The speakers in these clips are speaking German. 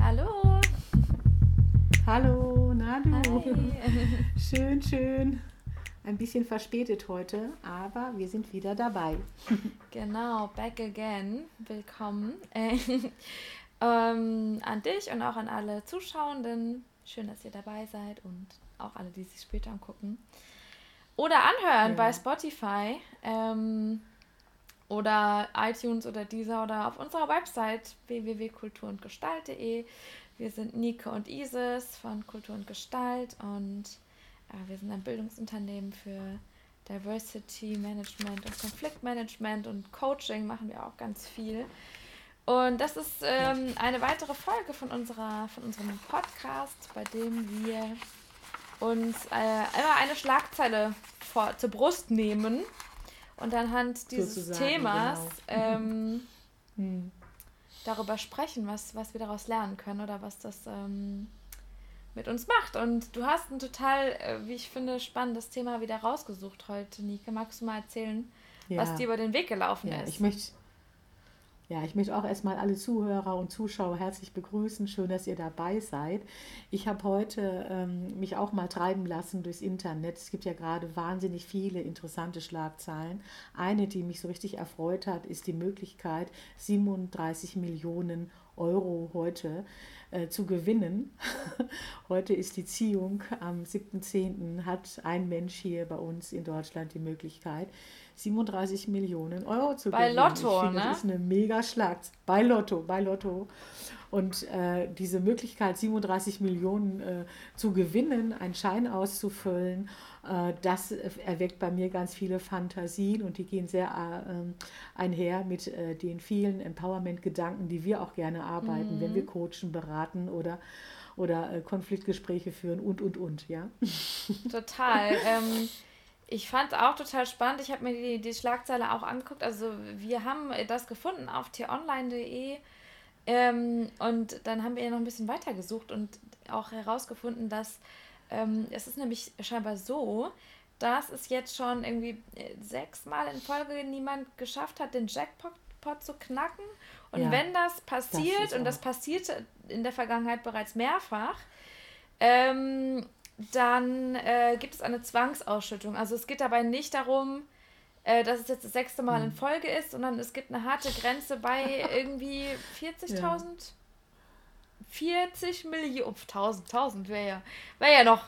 Hallo. Hallo, na du. Schön, schön. Ein bisschen verspätet heute, aber wir sind wieder dabei. Genau, back again. Willkommen äh, ähm, an dich und auch an alle Zuschauenden. Schön, dass ihr dabei seid und auch alle, die sich später angucken. Oder anhören ja. bei Spotify ähm, oder iTunes oder dieser oder auf unserer Website www.kulturundgestalt.de. Wir sind Nike und Isis von Kultur und Gestalt und äh, wir sind ein Bildungsunternehmen für Diversity Management und Konfliktmanagement und Coaching machen wir auch ganz viel. Und das ist ähm, eine weitere Folge von, unserer, von unserem Podcast, bei dem wir uns äh, immer eine Schlagzeile vor, zur Brust nehmen und anhand dieses Sozusagen, Themas genau. ähm, hm darüber sprechen, was, was wir daraus lernen können oder was das ähm, mit uns macht. Und du hast ein total, äh, wie ich finde, spannendes Thema wieder rausgesucht heute, Nike. Magst du mal erzählen, ja. was dir über den Weg gelaufen ja, ist? Ich möchte ja, ich möchte auch erstmal alle Zuhörer und Zuschauer herzlich begrüßen. Schön, dass ihr dabei seid. Ich habe heute ähm, mich auch mal treiben lassen durchs Internet. Es gibt ja gerade wahnsinnig viele interessante Schlagzeilen. Eine, die mich so richtig erfreut hat, ist die Möglichkeit, 37 Millionen Euro heute äh, zu gewinnen. heute ist die Ziehung. Am 7.10. hat ein Mensch hier bei uns in Deutschland die Möglichkeit, 37 Millionen Euro zu bei gewinnen. Lotto, finde, ne? Das ist eine mega Schlag. Bei Lotto, bei Lotto. Und äh, diese Möglichkeit, 37 Millionen äh, zu gewinnen, einen Schein auszufüllen, äh, das erweckt bei mir ganz viele Fantasien und die gehen sehr äh, einher mit äh, den vielen Empowerment-Gedanken, die wir auch gerne arbeiten, mhm. wenn wir coachen, beraten oder oder äh, Konfliktgespräche führen und, und, und, ja. Total. ähm, ich fand es auch total spannend. Ich habe mir die, die Schlagzeile auch angeguckt. Also wir haben das gefunden auf t-online.de ähm, und dann haben wir noch ein bisschen weiter gesucht und auch herausgefunden, dass ähm, es ist nämlich scheinbar so, dass es jetzt schon irgendwie äh, sechsmal in Folge niemand geschafft hat, den Jackpot zu knacken. Und ja, wenn das passiert, das und das passierte in der Vergangenheit bereits mehrfach, ähm, dann äh, gibt es eine Zwangsausschüttung. Also es geht dabei nicht darum, äh, dass es jetzt das sechste Mal in hm. Folge ist, sondern es gibt eine harte Grenze bei irgendwie 40.000. Ja. 40 Millionen, 1000, 1000 wäre ja, wär ja noch.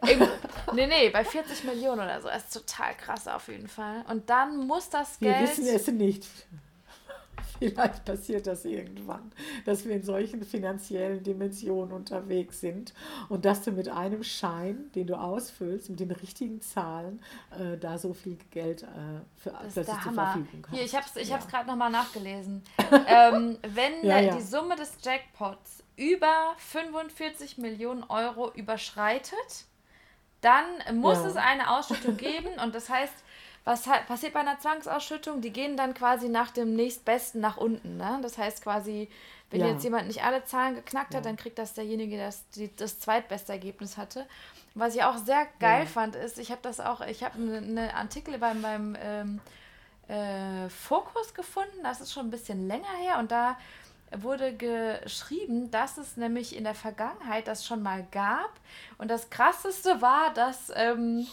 nee, nee, bei 40 Millionen oder so. Das ist total krass auf jeden Fall. Und dann muss das Geld. Wir wissen es nicht. Vielleicht passiert das irgendwann, dass wir in solchen finanziellen Dimensionen unterwegs sind und dass du mit einem Schein, den du ausfüllst, mit den richtigen Zahlen, äh, da so viel Geld äh, für das dass zur Verfügung hast. Hier, ich habe es ich ja. gerade nochmal nachgelesen. ähm, wenn ja, ja. die Summe des Jackpots über 45 Millionen Euro überschreitet, dann muss es eine Ausschüttung geben und das heißt, was passiert bei einer Zwangsausschüttung? Die gehen dann quasi nach dem nächstbesten nach unten. Ne? Das heißt quasi, wenn ja. jetzt jemand nicht alle Zahlen geknackt hat, ja. dann kriegt das derjenige, der das, das zweitbeste Ergebnis hatte. Was ich auch sehr geil ja. fand, ist, ich habe das auch, ich habe eine ne Artikel beim, beim ähm, äh, Fokus gefunden, das ist schon ein bisschen länger her und da wurde geschrieben, dass es nämlich in der Vergangenheit das schon mal gab. Und das Krasseste war, dass ähm,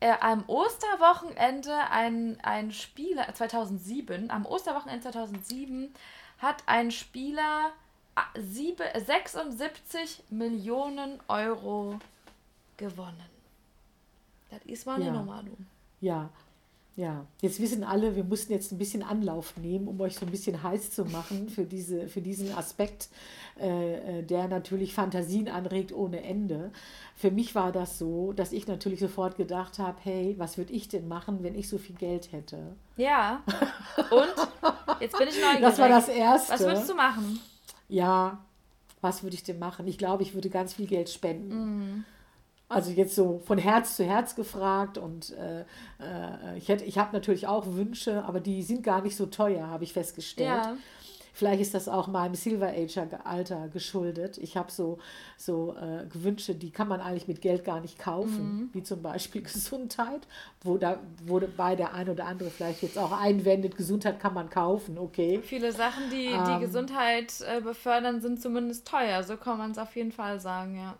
äh, am Osterwochenende ein, ein Spieler, 2007, am Osterwochenende 2007 hat ein Spieler 7, 76 Millionen Euro gewonnen. Das ist mal eine ja. Nummer, du. Ja, ja, jetzt wissen alle, wir mussten jetzt ein bisschen Anlauf nehmen, um euch so ein bisschen heiß zu machen für, diese, für diesen Aspekt, äh, äh, der natürlich Fantasien anregt ohne Ende. Für mich war das so, dass ich natürlich sofort gedacht habe, hey, was würde ich denn machen, wenn ich so viel Geld hätte? Ja. Und Jetzt bin ich neugierig. Das war das Erste. Was würdest du machen? Ja, was würde ich denn machen? Ich glaube, ich würde ganz viel Geld spenden. Mhm. Also jetzt so von Herz zu Herz gefragt und äh, äh, ich, hätte, ich habe natürlich auch Wünsche, aber die sind gar nicht so teuer, habe ich festgestellt. Ja. Vielleicht ist das auch meinem Silver Age Alter geschuldet. Ich habe so, so äh, Wünsche, die kann man eigentlich mit Geld gar nicht kaufen, wie zum Beispiel Gesundheit, wo da wurde bei der ein oder andere vielleicht jetzt auch einwendet, Gesundheit kann man kaufen, okay. Viele Sachen, die die Ähm. Gesundheit äh, befördern, sind zumindest teuer. So kann man es auf jeden Fall sagen, ja.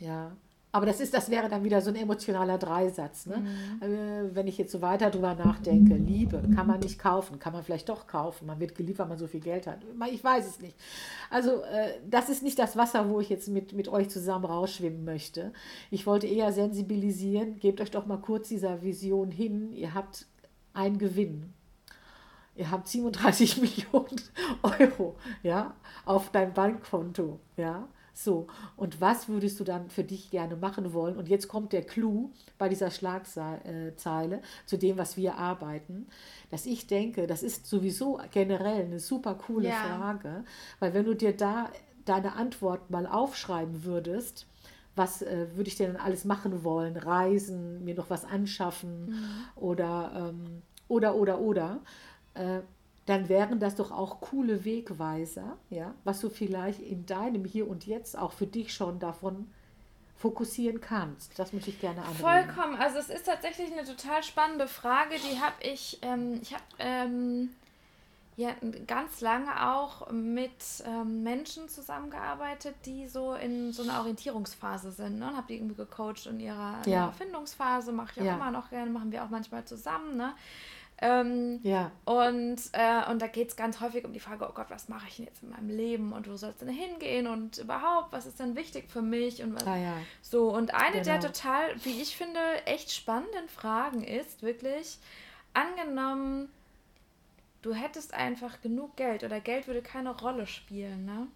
Ja. Aber das ist, das wäre dann wieder so ein emotionaler Dreisatz. Ne? Äh, wenn ich jetzt so weiter drüber nachdenke, Liebe kann man nicht kaufen, kann man vielleicht doch kaufen. Man wird geliebt, weil man so viel Geld hat. Ich weiß es nicht. Also äh, das ist nicht das Wasser, wo ich jetzt mit, mit euch zusammen rausschwimmen möchte. Ich wollte eher sensibilisieren. Gebt euch doch mal kurz dieser Vision hin. Ihr habt einen Gewinn. Ihr habt 37 Millionen Euro, ja, auf deinem Bankkonto, ja. So, und was würdest du dann für dich gerne machen wollen? Und jetzt kommt der Clou bei dieser Schlagzeile zu dem, was wir arbeiten, dass ich denke, das ist sowieso generell eine super coole Ja. Frage, weil wenn du dir da deine Antwort mal aufschreiben würdest, was äh, würde ich denn alles machen wollen? Reisen, mir noch was anschaffen oder, ähm, oder, oder, oder. Äh, dann wären das doch auch coole Wegweiser, ja, was du vielleicht in deinem Hier und Jetzt auch für dich schon davon fokussieren kannst. Das möchte ich gerne anregen. Vollkommen. Also es ist tatsächlich eine total spannende Frage. Die habe ich, ähm, ich habe ähm, ja ganz lange auch mit ähm, Menschen zusammengearbeitet, die so in so einer Orientierungsphase sind. Ne? Und habe die irgendwie gecoacht in ihrer, Ja. ihrer Findungsphase. Mache ich auch Ja. immer noch gerne, machen wir auch manchmal zusammen. Ne? Ähm, Ja, Und, äh, und da geht es ganz häufig um die Frage, oh Gott, was mache ich denn jetzt in meinem Leben und wo soll es denn hingehen und überhaupt, was ist denn wichtig für mich und was, ah, ja. so, und eine der Genau. total, wie ich finde, echt spannenden Fragen ist wirklich, angenommen, du hättest einfach genug Geld oder Geld würde keine Rolle spielen, ne?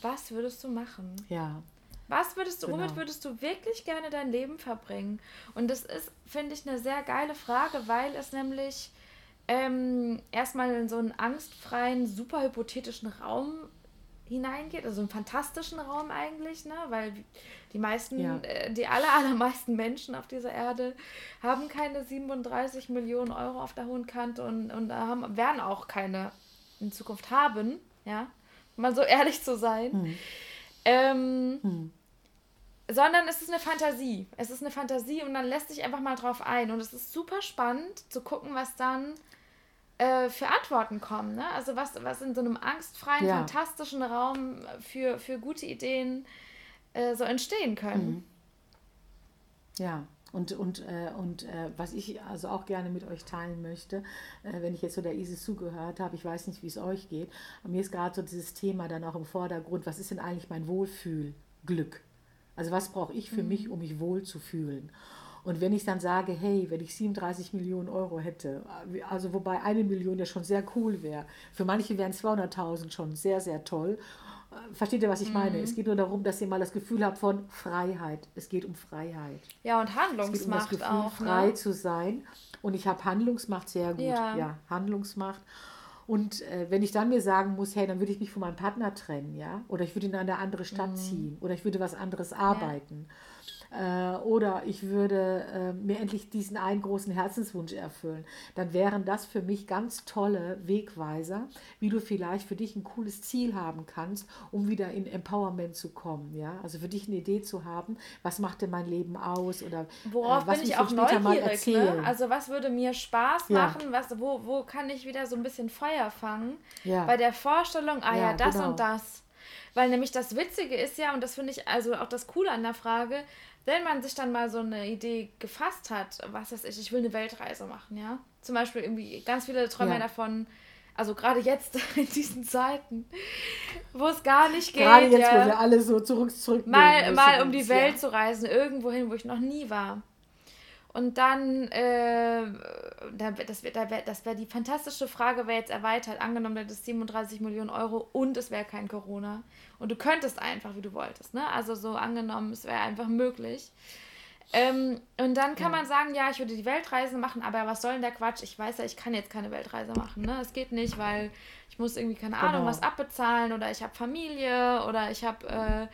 Was würdest du machen? ja. Was würdest du, womit Genau. würdest du wirklich gerne dein Leben verbringen? Und das ist, finde ich, eine sehr geile Frage, weil es nämlich ähm, erstmal in so einen angstfreien, super hypothetischen Raum hineingeht, also einen fantastischen Raum eigentlich, ne? Weil die meisten, Ja. äh, die aller, allermeisten Menschen auf dieser Erde haben keine 37 Millionen Euro auf der hohen Kante und, und haben, werden auch keine in Zukunft haben, ja, um mal so ehrlich zu sein. Hm. Ähm, Hm. sondern es ist eine Fantasie. Es ist eine Fantasie und dann lässt sich einfach mal drauf ein. Und es ist super spannend zu gucken, was dann äh, für Antworten kommen. Ne? Also was, was in so einem angstfreien, Ja. fantastischen Raum für, für gute Ideen äh, so entstehen können. Ja, und, und, äh, und äh, was ich also auch gerne mit euch teilen möchte, äh, wenn ich jetzt so der ISIS zugehört habe, ich weiß nicht, wie es euch geht, aber mir ist gerade so dieses Thema dann auch im Vordergrund, was ist denn eigentlich mein Wohlfühlglück? Also was brauche ich für mich, um mich wohl zu fühlen? Und wenn ich dann sage, hey, wenn ich 37 Millionen Euro hätte, also wobei eine Million ja schon sehr cool wäre, für manche wären 200.000 schon sehr, sehr toll. Versteht ihr, was ich meine? Es geht nur darum, dass ihr mal das Gefühl habt von Freiheit. Es geht um Freiheit. Ja, und Es geht um das Handlungsmacht Gefühl, auch. frei Ne? zu sein. Und ich habe Handlungsmacht sehr gut. Ja. Ja, Handlungsmacht. Und äh, wenn ich dann mir sagen muss, hey, dann würde ich mich von meinem Partner trennen, ja, oder ich würde in eine andere Stadt Mhm. ziehen, oder ich würde was anderes arbeiten, äh, oder ich würde äh, mir endlich diesen einen großen Herzenswunsch erfüllen, dann wären das für mich ganz tolle Wegweiser, wie du vielleicht für dich ein cooles Ziel haben kannst, um wieder in Empowerment zu kommen, ja, also für dich eine Idee zu haben, was macht denn mein Leben aus, oder Worauf äh, was bin ich auch neugierig. Ne? Also was würde mir Spaß Ja. machen? Was, wo, wo kann ich wieder so ein bisschen Feuer fangen? Ja. Bei der Vorstellung, ah ja, Ja, das genau. und das. Weil nämlich das Witzige ist ja, und das finde ich also auch das Coole an der Frage, wenn man sich dann mal so eine Idee gefasst hat, was weiß ich, ich will eine Weltreise machen, ja. Zum Beispiel irgendwie, ganz viele träumen ja. Ja. davon, also gerade jetzt in diesen Zeiten, wo es gar nicht geht, Gerade jetzt, ja, wo wir alle so zurück, zurück mal, mal um die Welt zu reisen, irgendwo hin, wo ich noch nie war. Und dann, äh, da- das wäre wär, das wär die fantastische Frage, wäre jetzt erweitert. Angenommen, du hättest 37 Millionen Euro und es wäre kein Corona. Und du könntest einfach, wie du wolltest. Ne? Also so angenommen, es wäre einfach möglich. Ähm, und dann kann ja. man sagen, ja, ich würde die Weltreise machen, aber was soll denn der Quatsch? Ich weiß ja, ich kann jetzt keine Weltreise machen. Ne? Es geht nicht, weil ich muss irgendwie, keine genau. Ahnung, was abbezahlen oder ich habe Familie oder ich habe, äh,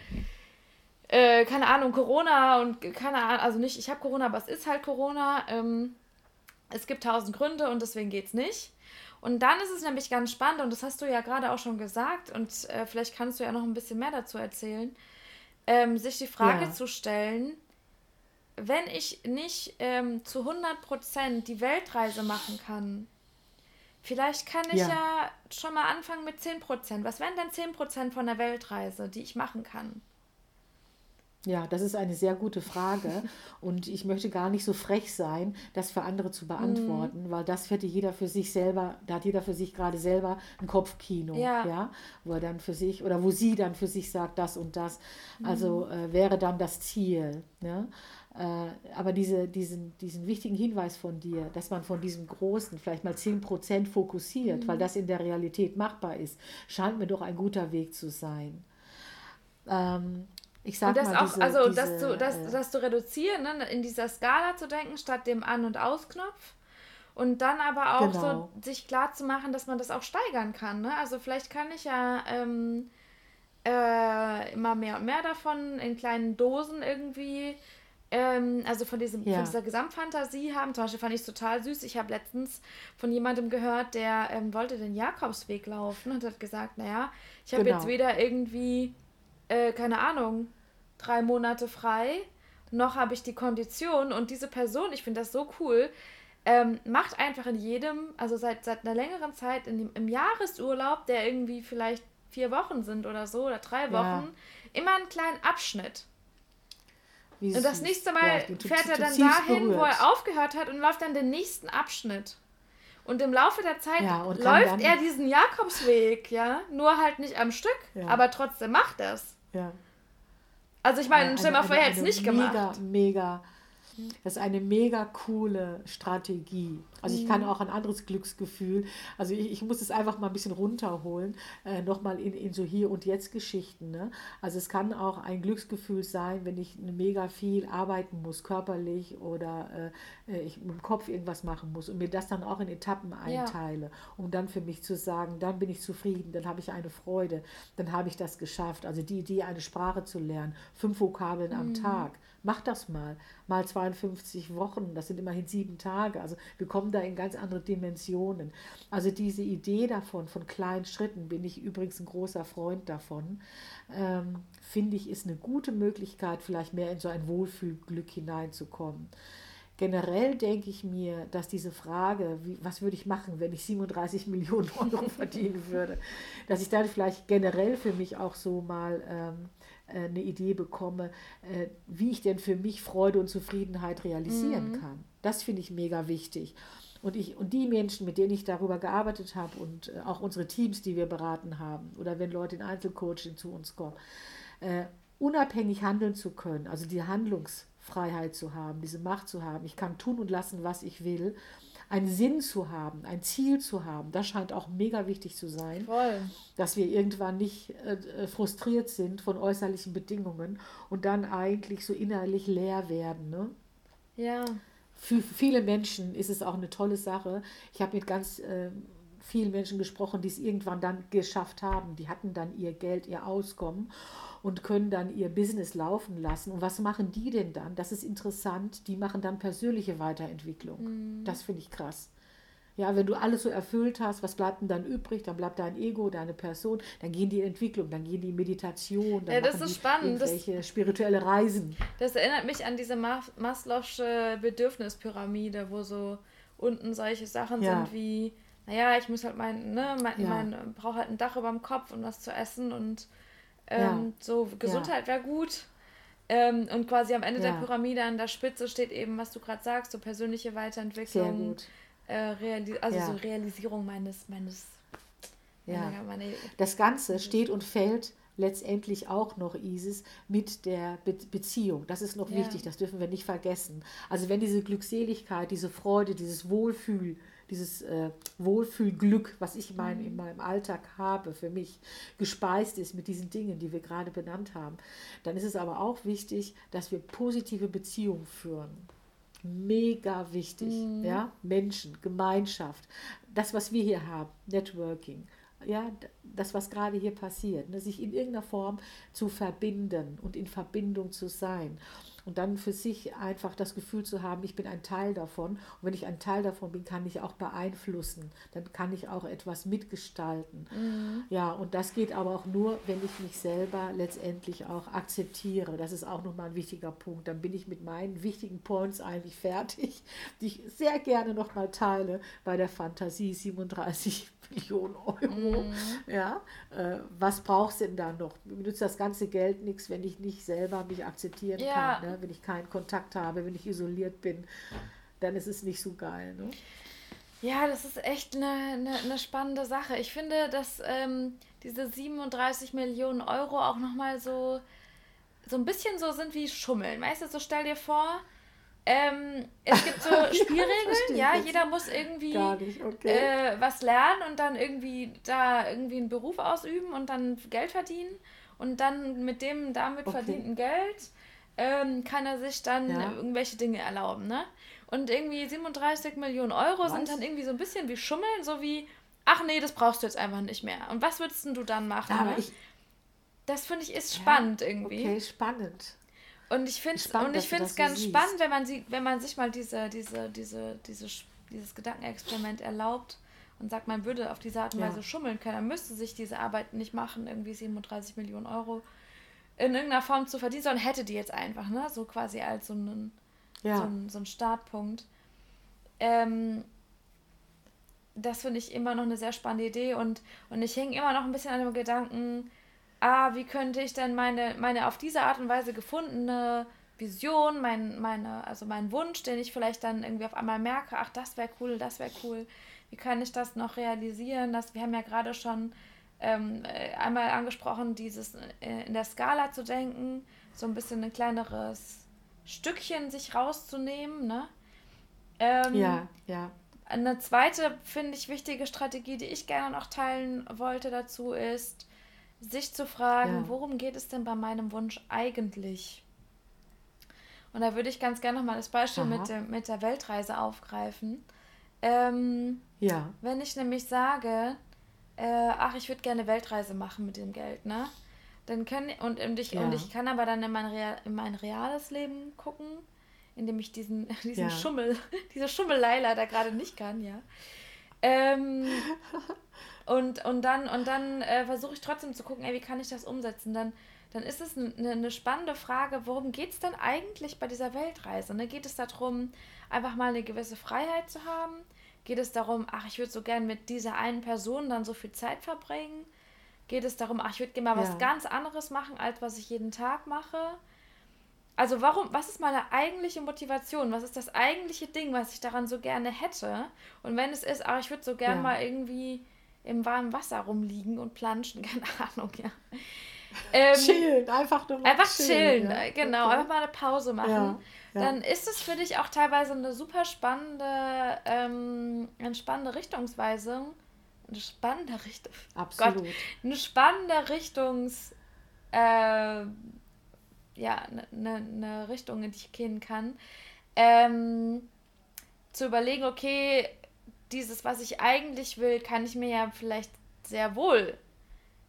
äh, keine Ahnung, Corona und keine Ahnung, also nicht, ich habe Corona, aber es ist halt Corona. Ähm, es gibt tausend Gründe und deswegen geht es nicht. Und dann ist es nämlich ganz spannend, und das hast du ja gerade auch schon gesagt, und äh, vielleicht kannst du ja noch ein bisschen mehr dazu erzählen, ähm, sich die Frage ja. zu stellen, wenn ich nicht ähm, zu 100% die Weltreise machen kann, vielleicht kann ich ja. ja schon mal anfangen mit 10%. Was wären denn 10% von der Weltreise, die ich machen kann? Ja, das ist eine sehr gute Frage und ich möchte gar nicht so frech sein, das für andere zu beantworten, mm. weil das hätte jeder für sich selber, da hat jeder für sich gerade selber ein Kopfkino, ja. ja, wo er dann für sich oder wo sie dann für sich sagt, das und das, also mm. äh, wäre dann das Ziel. Ja? Äh, aber diese, diesen, diesen wichtigen Hinweis von dir, dass man von diesem großen vielleicht mal 10% fokussiert, mhm. weil das in der Realität machbar ist, scheint mir doch ein guter Weg zu sein. Ähm, ich sage mal, auch, diese, also diese, dass du, dass, äh, dass du reduzieren, ne, in dieser Skala zu denken, statt dem An- und Ausknopf. Und dann aber auch genau. so sich klar zu machen, dass man das auch steigern kann. Ne? Also vielleicht kann ich ja ähm, äh, immer mehr und mehr davon in kleinen Dosen irgendwie ähm, also von, diesem, ja. von dieser Gesamtfantasie haben. Zum Beispiel fand ich es total süß. Ich habe letztens von jemandem gehört, der ähm, wollte den Jakobsweg laufen und hat gesagt, naja, ich habe genau. jetzt weder irgendwie, äh, keine Ahnung, drei Monate frei, noch habe ich die Kondition. Und diese Person, ich finde das so cool, ähm, macht einfach in jedem, also seit, seit einer längeren Zeit in dem, im Jahresurlaub, der irgendwie vielleicht vier Wochen sind oder so, oder drei Wochen, ja. immer einen kleinen Abschnitt. Wie und das nächste Mal ja, fährt er dann dahin, berührt. wo er aufgehört hat und läuft dann den nächsten Abschnitt. Und im Laufe der Zeit ja, läuft er diesen Jakobsweg, ja, nur halt nicht am Stück, aber trotzdem macht er es. Ja. Also ich meine, stell mal vor, er hätte es nicht gemacht. Mega, mega das ist eine mega coole Strategie. Also ich kann mhm. auch ein anderes Glücksgefühl, also ich, ich muss es einfach mal ein bisschen runterholen, äh, nochmal in, in so Hier- und Jetzt-Geschichten. Ne? Also es kann auch ein Glücksgefühl sein, wenn ich mega viel arbeiten muss, körperlich oder äh, äh, ich mit dem Kopf irgendwas machen muss und mir das dann auch in Etappen einteile, ja. um dann für mich zu sagen, dann bin ich zufrieden, dann habe ich eine Freude, dann habe ich das geschafft. Also die Idee, eine Sprache zu lernen, fünf Vokabeln mhm. am Tag, mach das mal, mal 52 Wochen, das sind immerhin sieben Tage. Also wir kommen da in ganz andere Dimensionen. Also diese Idee davon, von kleinen Schritten, bin ich übrigens ein großer Freund davon, ähm, finde ich, ist eine gute Möglichkeit, vielleicht mehr in so ein Wohlfühlglück hineinzukommen. Generell denke ich mir, dass diese Frage, wie, was würde ich machen, wenn ich 37 Millionen Euro verdienen würde, dass ich dann vielleicht generell für mich auch so mal ähm, äh, eine Idee bekomme, äh, wie ich denn für mich Freude und Zufriedenheit realisieren mhm. kann. Das finde ich mega wichtig. Und, ich, und die Menschen, mit denen ich darüber gearbeitet habe und äh, auch unsere Teams, die wir beraten haben, oder wenn Leute in Einzelcoaching zu uns kommen, äh, unabhängig handeln zu können, also die Handlungsfreiheit zu haben, diese Macht zu haben. Ich kann tun und lassen, was ich will einen Sinn zu haben, ein Ziel zu haben, das scheint auch mega wichtig zu sein. Voll. Dass wir irgendwann nicht äh, frustriert sind von äußerlichen Bedingungen und dann eigentlich so innerlich leer werden. Ne? Ja. Für viele Menschen ist es auch eine tolle Sache. Ich habe mit ganz äh, vielen Menschen gesprochen, die es irgendwann dann geschafft haben. Die hatten dann ihr Geld, ihr Auskommen und können dann ihr Business laufen lassen. Und was machen die denn dann? Das ist interessant. Die machen dann persönliche Weiterentwicklung. Mhm. Das finde ich krass. Ja, wenn du alles so erfüllt hast, was bleibt denn dann übrig? Dann bleibt dein Ego, deine Person, dann gehen die in Entwicklung, dann gehen die in Meditation, dann ja, das ist spannend. irgendwelche das, spirituelle Reisen. Das erinnert mich an diese Maslow'sche Bedürfnispyramide, wo so unten solche Sachen ja. sind wie, naja, ich muss halt mein, ne, mein, ja. mein brauche halt ein Dach über dem Kopf und was zu essen und ähm, ja. So, Gesundheit ja. wäre gut. Ähm, und quasi am Ende der Pyramide an der Spitze steht eben, was du gerade sagst, so persönliche Weiterentwicklung. Äh, also so Realisierung meines, meines ja. Meine, das Ganze steht und fällt letztendlich auch noch, Isis, mit der Be Beziehung. Das ist noch wichtig, das dürfen wir nicht vergessen. Also wenn diese Glückseligkeit, diese Freude, dieses Wohlfühl dieses äh, Wohlfühlglück, was ich mein, in meinem Alltag habe, für mich gespeist ist mit diesen Dingen, die wir gerade benannt haben, dann ist es aber auch wichtig, dass wir positive Beziehungen führen. Mega wichtig, mhm. ja, Menschen, Gemeinschaft, das, was wir hier haben, Networking, ja, das, was gerade hier passiert, ne, sich in irgendeiner Form zu verbinden und in Verbindung zu sein und dann für sich einfach das Gefühl zu haben, ich bin ein Teil davon. Und wenn ich ein Teil davon bin, kann ich auch beeinflussen. Dann kann ich auch etwas mitgestalten. Mhm. Ja, und das geht aber auch nur, wenn ich mich selber letztendlich auch akzeptiere. Das ist auch nochmal ein wichtiger Punkt. Dann bin ich mit meinen wichtigen Points eigentlich fertig, die ich sehr gerne nochmal teile bei der Fantasie 37 Millionen Euro. Mhm. Ja, äh, was brauchst du denn da noch? Mir nützt das ganze Geld nichts, wenn ich nicht selber mich akzeptieren ja. kann. Ne? wenn ich keinen Kontakt habe, wenn ich isoliert bin, dann ist es nicht so geil. Ne? Ja, das ist echt eine, eine, eine spannende Sache. Ich finde, dass ähm, diese 37 Millionen Euro auch nochmal so, so ein bisschen so sind wie Schummeln. Weißt du, so stell dir vor, ähm, es gibt so Spielregeln, ja, jeder muss irgendwie okay. äh, was lernen und dann irgendwie da irgendwie einen Beruf ausüben und dann Geld verdienen und dann mit dem damit okay. verdienten Geld ähm, kann er sich dann ja. irgendwelche Dinge erlauben, ne? Und irgendwie 37 Millionen Euro was? sind dann irgendwie so ein bisschen wie Schummeln, so wie, ach nee, das brauchst du jetzt einfach nicht mehr. Und was würdest du dann machen? Aber ne? ich, das finde ich ist spannend ja, irgendwie. Okay, spannend. Und ich finde es ganz so spannend, wenn man, sie, wenn man sich mal diese, diese, diese, diese, dieses Gedankenexperiment erlaubt und sagt, man würde auf diese Art und Weise schummeln können, dann müsste sich diese Arbeit nicht machen, irgendwie 37 Millionen Euro in irgendeiner Form zu verdienen, sondern hätte die jetzt einfach, ne? So quasi als so einen, ja. so, ein, so einen Startpunkt. Ähm, das finde ich immer noch eine sehr spannende Idee und, und ich hänge immer noch ein bisschen an dem Gedanken, ah, wie könnte ich denn meine, meine auf diese Art und Weise gefundene Vision, mein, meine, also mein Wunsch, den ich vielleicht dann irgendwie auf einmal merke, ach, das wäre cool, das wäre cool, wie kann ich das noch realisieren? Das, wir haben ja gerade schon ähm, äh, einmal angesprochen, dieses äh, in der Skala zu denken, so ein bisschen ein kleineres Stückchen sich rauszunehmen. Ne? Ähm, ja, ja. Eine zweite, finde ich, wichtige Strategie, die ich gerne noch teilen wollte dazu, ist, sich zu fragen, ja. worum geht es denn bei meinem Wunsch eigentlich? Und da würde ich ganz gerne nochmal das Beispiel mit, dem, mit der Weltreise aufgreifen. Ähm, ja. Wenn ich nämlich sage, äh, ach, ich würde gerne Weltreise machen mit dem Geld, ne? Dann können, und, und, ich, ja. und ich kann aber dann in mein, Real, in mein reales Leben gucken, indem ich diesen, diesen ja. Schummel, diese Schummelleila da gerade nicht kann, ja. Ähm, und, und dann, und dann äh, versuche ich trotzdem zu gucken, ey, wie kann ich das umsetzen? Dann, dann ist es eine, eine spannende Frage, worum geht es denn eigentlich bei dieser Weltreise? Ne? Geht es darum, einfach mal eine gewisse Freiheit zu haben? Geht es darum, ach, ich würde so gern mit dieser einen Person dann so viel Zeit verbringen? Geht es darum, ach, ich würde gerne mal ja. was ganz anderes machen, als was ich jeden Tag mache? Also warum, was ist meine eigentliche Motivation? Was ist das eigentliche Ding, was ich daran so gerne hätte? Und wenn es ist, ach, ich würde so gern ja. mal irgendwie im warmen Wasser rumliegen und planschen, keine Ahnung, ja. Ähm, chillen, einfach nur mal Einfach chillen, chillen ja. genau, okay. einfach mal eine Pause machen. Ja dann ist es für dich auch teilweise eine super spannende, ähm, eine spannende Richtungsweise. Eine spannende Richtung. Absolut. Gott, eine spannende Richtungs. Äh, ja, eine, eine ne Richtung, in die ich gehen kann. Ähm, zu überlegen, okay, dieses, was ich eigentlich will, kann ich mir ja vielleicht sehr wohl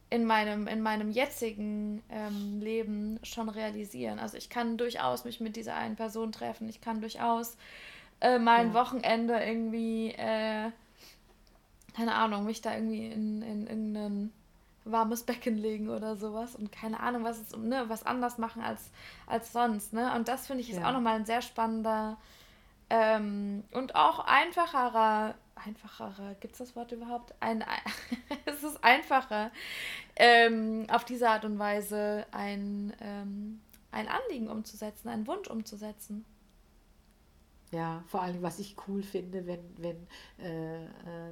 in meinem, in meinem jetzigen ähm, Leben schon realisieren. Also ich kann durchaus mich mit dieser einen Person treffen. Ich kann durchaus äh, mal ein Wochenende irgendwie, äh, keine Ahnung, mich da irgendwie in, in irgendein warmes Becken legen oder sowas und keine Ahnung, was ist, ne, was anders machen als, als sonst. Ne? Und das finde ich ist ja. auch nochmal ein sehr spannender ähm, und auch einfacherer einfacher, gibt es das Wort überhaupt? Ein, es ist einfacher, ähm, auf diese Art und Weise ein, ähm, ein Anliegen umzusetzen, einen Wunsch umzusetzen. Ja, vor allem, was ich cool finde, wenn, wenn, äh, äh,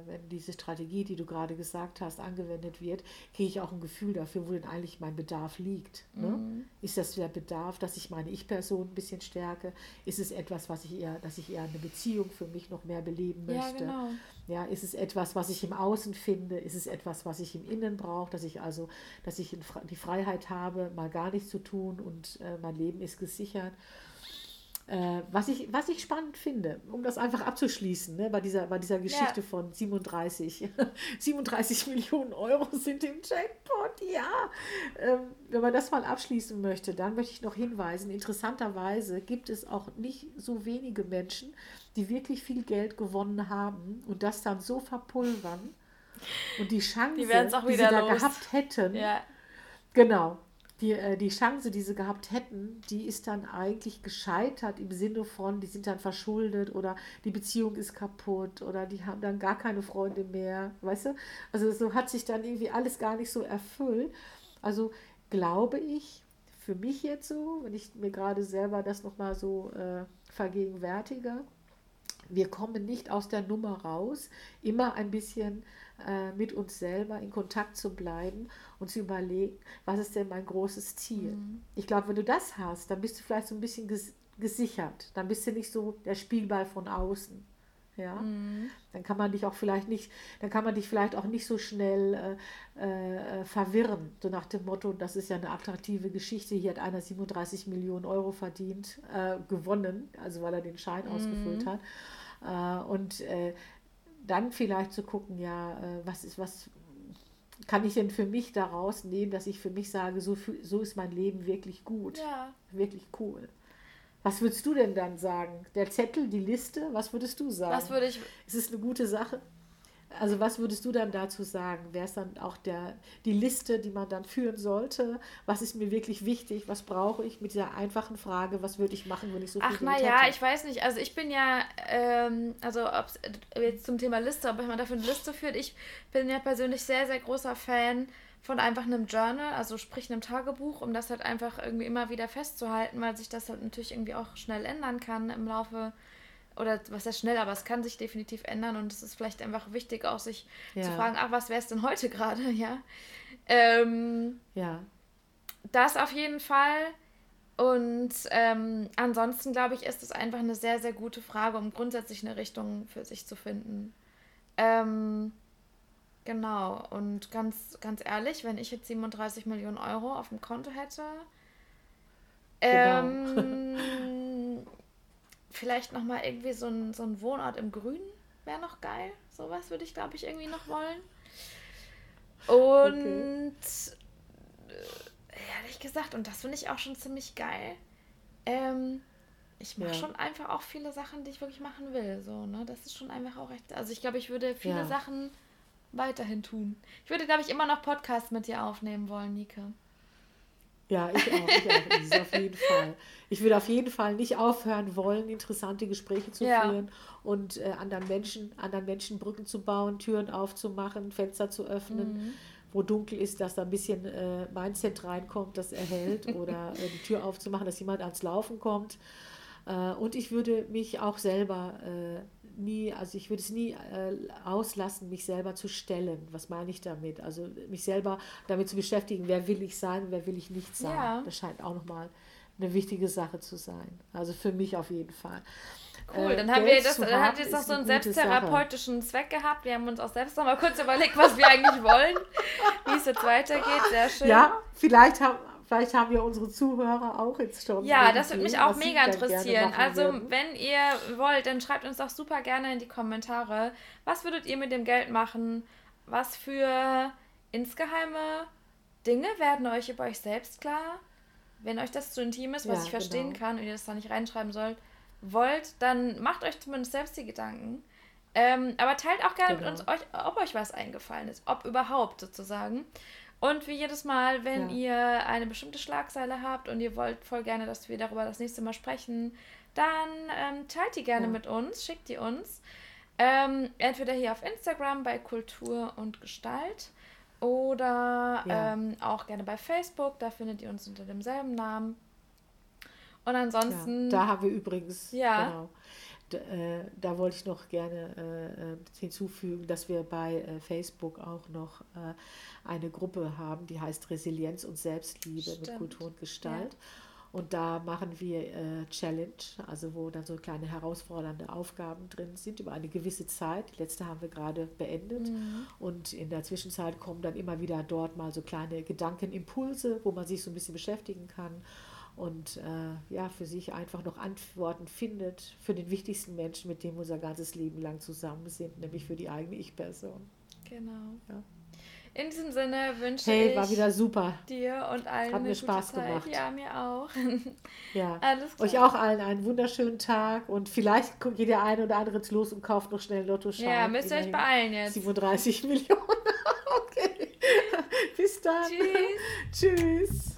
wenn die diese Strategie, die du gerade gesagt hast, angewendet wird, kriege ich auch ein Gefühl dafür, wo denn eigentlich mein Bedarf liegt. Ne? Mhm. Ist das der Bedarf, dass ich meine Ich-Person ein bisschen stärke? Ist es etwas, was ich eher, dass ich eher eine Beziehung für mich noch mehr beleben Ja, möchte? genau. Ja, ist es etwas, was ich im Außen finde? Ist es etwas, was ich im Innen brauche? Dass ich also, dass ich die Freiheit habe, mal gar nichts zu tun und äh, mein Leben ist gesichert. Äh, was, ich, was ich spannend finde, um das einfach abzuschließen, ne, bei, dieser, bei dieser Geschichte Ja. von 37, 37 Millionen Euro sind im Jackpot, ja. Ähm, wenn man das mal abschließen möchte, dann möchte ich noch hinweisen, interessanterweise gibt es auch nicht so wenige Menschen, die wirklich viel Geld gewonnen haben und das dann so verpulvern und die Chance, Die die sie da gehabt hätten, Ja, Genau. Die, äh, die Chance, die sie gehabt hätten, die ist dann eigentlich gescheitert im Sinne von, die sind dann verschuldet oder die Beziehung ist kaputt oder die haben dann gar keine Freunde mehr, weißt du? Also so hat sich dann irgendwie alles gar nicht so erfüllt. Also glaube ich, für mich jetzt so, wenn ich mir gerade selber das nochmal so äh, vergegenwärtige, wir kommen nicht aus der Nummer raus, immer ein bisschen äh, mit uns selber in Kontakt zu bleiben und zu überlegen, was ist denn mein großes Ziel? Ich glaube, wenn du das hast, dann bist du vielleicht so ein bisschen ges gesichert. Dann bist du nicht so der Spielball von außen. Ja, Mhm. dann kann man dich auch vielleicht nicht, dann kann man dich vielleicht auch nicht so schnell äh, äh, verwirren, so nach dem Motto, das ist ja eine attraktive Geschichte, hier hat einer 37 Millionen Euro verdient, äh, gewonnen, also weil er den Schein ausgefüllt hat. Äh, und äh, dann vielleicht zu gucken, ja, äh, was ist, was kann ich denn für mich daraus nehmen, dass ich für mich sage, so, so ist mein Leben wirklich gut, ja. wirklich cool. Was würdest du denn dann sagen? Der Zettel, die Liste, was würdest du sagen? Was würde ich. Ist es eine gute Sache? Also was würdest du dann dazu sagen? Wäre es dann auch der, die Liste, die man dann führen sollte? Was ist mir wirklich wichtig? Was brauche ich mit dieser einfachen Frage? Was würde ich machen, wenn ich so viel Ach, naja, hätte? ich weiß nicht. Also, ich bin ja. Ähm, also, ob's, äh, jetzt zum Thema Liste, ob man dafür eine Liste führt. Ich bin ja persönlich sehr, sehr großer Fan von einfach einem Journal, also sprich einem Tagebuch, um das halt einfach irgendwie immer wieder festzuhalten, weil sich das halt natürlich irgendwie auch schnell ändern kann im Laufe. Oder was heißt schnell, aber es kann sich definitiv ändern und es ist vielleicht einfach wichtig, auch sich zu Ja. fragen, ach, was wäre es denn heute gerade, ja. Ähm, Ja, das auf jeden Fall. Und ähm, ansonsten glaube ich, ist es einfach eine sehr, sehr gute Frage, um grundsätzlich eine Richtung für sich zu finden. Ähm, genau. Und ganz, ganz ehrlich, wenn ich jetzt 37 Millionen Euro auf dem Konto hätte, Genau. ähm, vielleicht nochmal irgendwie so ein, so ein Wohnort im Grünen wäre noch geil. Sowas würde ich, glaube ich, irgendwie noch wollen. Und äh, ehrlich gesagt, und das finde ich auch schon ziemlich geil. Ähm, ich mache Ja. schon einfach auch viele Sachen, die ich wirklich machen will. So, ne? Das ist schon einfach auch recht. Also ich glaube, ich würde viele Ja. Sachen weiterhin tun. Ich würde, glaube ich, immer noch Podcasts mit dir aufnehmen wollen, Nike. Ja, ich auch. Ich auch. Das ist auf jeden Fall. Ich würde auf jeden Fall nicht aufhören wollen, interessante Gespräche zu Ja. führen und äh, anderen Menschen, anderen Menschen Brücken zu bauen, Türen aufzumachen, Fenster zu öffnen. Mhm. wo dunkel ist, dass da ein bisschen äh, Mindset reinkommt, das erhält oder äh, die Tür aufzumachen, dass jemand ans Laufen kommt. Äh, und ich würde mich auch selber äh, nie, also ich würde es nie äh, auslassen, mich selber zu stellen. Was meine ich damit? Also mich selber damit zu beschäftigen, wer will ich sein, wer will ich nicht sein. Ja. Das scheint auch nochmal eine wichtige Sache zu sein. Also für mich auf jeden Fall. Cool, Äh, dann haben Geld wir das, dann haben hat jetzt noch ist so einen eine gute Sache. selbsttherapeutischen Zweck gehabt. Wir haben uns auch selbst noch mal kurz überlegt, was wir eigentlich wollen, wie es jetzt weitergeht. Sehr schön. Ja, vielleicht haben, vielleicht haben ja unsere Zuhörer auch jetzt schon. Ja, das würde mich auch mega interessieren. Also, würden. wenn ihr wollt, dann schreibt uns doch super gerne in die Kommentare. Was würdet ihr mit dem Geld machen? Was für insgeheime Dinge werden euch über euch selbst klar? Wenn euch das zu intim ist, was Ja, ich verstehen genau. kann und ihr das da nicht reinschreiben sollt, wollt, dann macht euch zumindest selbst die Gedanken. Ähm, aber teilt auch gerne Genau. mit uns, euch, ob euch was eingefallen ist, ob überhaupt sozusagen. Und wie jedes Mal, wenn Ja. ihr eine bestimmte Schlagzeile habt und ihr wollt voll gerne, dass wir darüber das nächste Mal sprechen, dann ähm, teilt die gerne Ja. mit uns, schickt die uns. Ähm, entweder hier auf Instagram bei Kultur und Gestalt oder Ja. ähm, auch gerne bei Facebook, da findet ihr uns unter demselben Namen. Und ansonsten. Da haben wir übrigens, Ja. genau. Äh, da wollte ich noch gerne äh, äh, hinzufügen, dass wir bei äh, Facebook auch noch äh, eine Gruppe haben, die heißt Resilienz und Selbstliebe Stimmt. mit Kultur und Gestalt. Ja. Und da machen wir äh, Challenge, also wo dann so kleine herausfordernde Aufgaben drin sind über eine gewisse Zeit. Die letzte haben wir gerade beendet. Mhm. Und in der Zwischenzeit kommen dann immer wieder dort mal so kleine Gedankenimpulse, wo man sich so ein bisschen beschäftigen kann und äh, ja, für sich einfach noch Antworten findet für den wichtigsten Menschen, mit dem wir unser ganzes Leben lang zusammen sind, nämlich für die eigene Ich-Person. Genau. Ja. In diesem Sinne wünsche Hey, ich war wieder super. dir und allen Hat mir eine Spaß gute Zeit. gemacht. Ja, mir auch. Ja. Alles klar. Euch auch allen einen wunderschönen Tag und vielleicht kommt der eine oder andere jetzt los und kauft noch schnell Lottoschein. Ja, müsst ihr euch beeilen jetzt. 37 Millionen. okay. Bis dann. Tschüss. Tschüss.